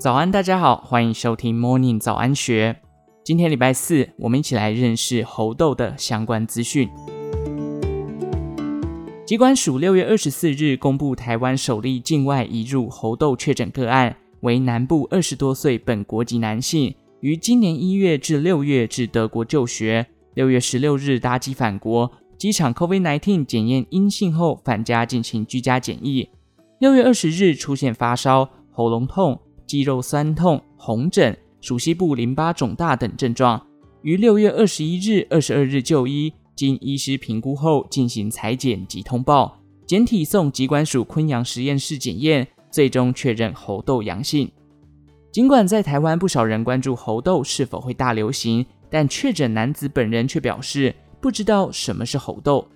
早安，大家好，欢迎收听 Morning 早安学。今天礼拜四，我们一起来认识猴痘的相关资讯。疾管署六月二十四日公布台湾首例境外移入猴痘确诊个案，为南部二十多岁本国籍男性，于今年一月至六月至德国就学，六月十六日搭机返国，机场 COVID-19 检验阴性后返家进行居家检疫。六月二十日出现发烧、喉咙痛。肌肉酸痛、红疹、属膝部淋巴肿大等症状，于六月二十一日、二十二日就医，经医师评估后进行裁剪及通报，检体送疾管署昆阳实验室检验，最终确认猴痘阳性。尽管在台湾不少人关注猴痘是否会大流行，但确诊男子本人却表示不知道什么是猴痘。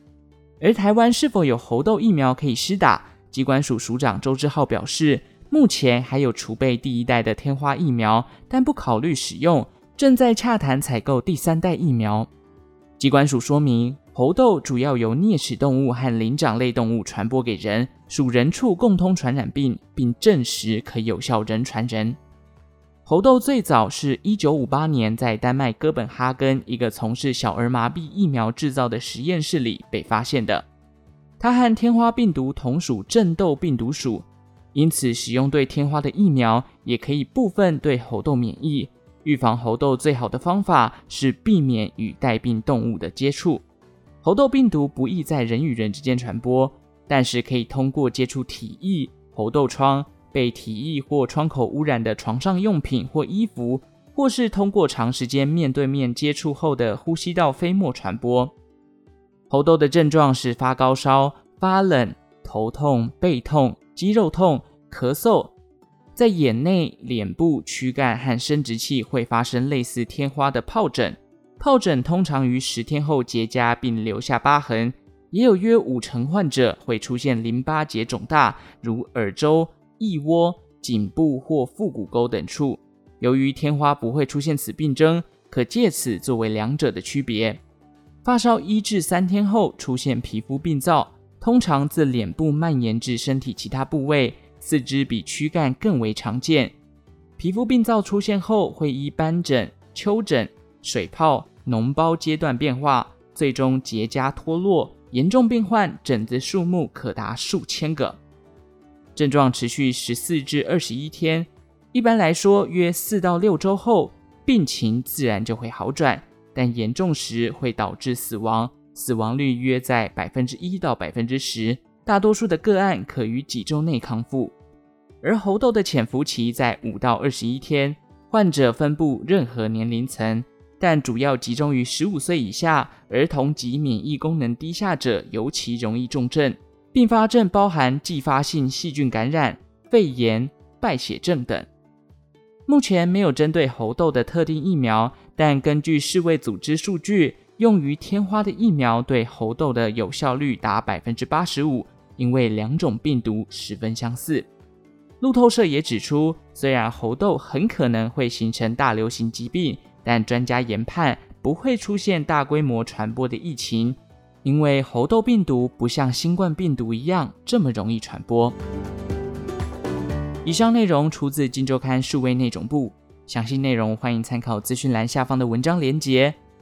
而台湾是否有猴痘疫苗可以施打？疾管署署长周志浩表示。目前还有储备第一代的天花疫苗，但不考虑使用，正在洽谈采购第三代疫苗。疾管署说明，猴痘主要由啮齿动物和灵长类动物传播给人，属人畜共通传染病，并证实可有效人传人。猴痘最早是一九五八年在丹麦哥本哈根一个从事小儿麻痹疫苗制造的实验室里被发现的，它和天花病毒同属正痘病毒属。因此，使用对天花的疫苗也可以部分对猴痘免疫。预防猴痘最好的方法是避免与带病动物的接触。猴痘病毒不易在人与人之间传播，但是可以通过接触体液、猴痘疮、被体液或创口污染的床上用品或衣服，或是通过长时间面对面接触后的呼吸道飞沫传播。猴痘的症状是发高烧、发冷、头痛、背痛。肌肉痛、咳嗽，在眼内、脸部、躯干和生殖器会发生类似天花的疱疹，疱疹通常于十天后结痂并留下疤痕，也有约五成患者会出现淋巴结肿大，如耳周、腋窝、颈部或腹股沟等处。由于天花不会出现此病征，可借此作为两者的区别。发烧一至三天后出现皮肤病灶。通常自脸部蔓延至身体其他部位，四肢比躯干更为常见。皮肤病灶出现后，会依斑疹、丘疹、水泡、脓包阶段变化，最终结痂脱落。严重病患疹子数目可达数千个。症状持续十四至二十一天，一般来说约四到六周后，病情自然就会好转，但严重时会导致死亡。死亡率约在百分之一到百分之十，大多数的个案可于几周内康复。而猴痘的潜伏期在五到二十一天，患者分布任何年龄层，但主要集中于十五岁以下儿童及免疫功能低下者，尤其容易重症。并发症包含继发性细菌感染、肺炎、败血症等。目前没有针对猴痘的特定疫苗，但根据世卫组织数据。用于天花的疫苗对猴痘的有效率达百分之八十五，因为两种病毒十分相似。路透社也指出，虽然猴痘很可能会形成大流行疾病，但专家研判不会出现大规模传播的疫情，因为猴痘病毒不像新冠病毒一样这么容易传播。以上内容出自《金周刊》数位内容部，详细内容欢迎参考资讯栏下方的文章连结。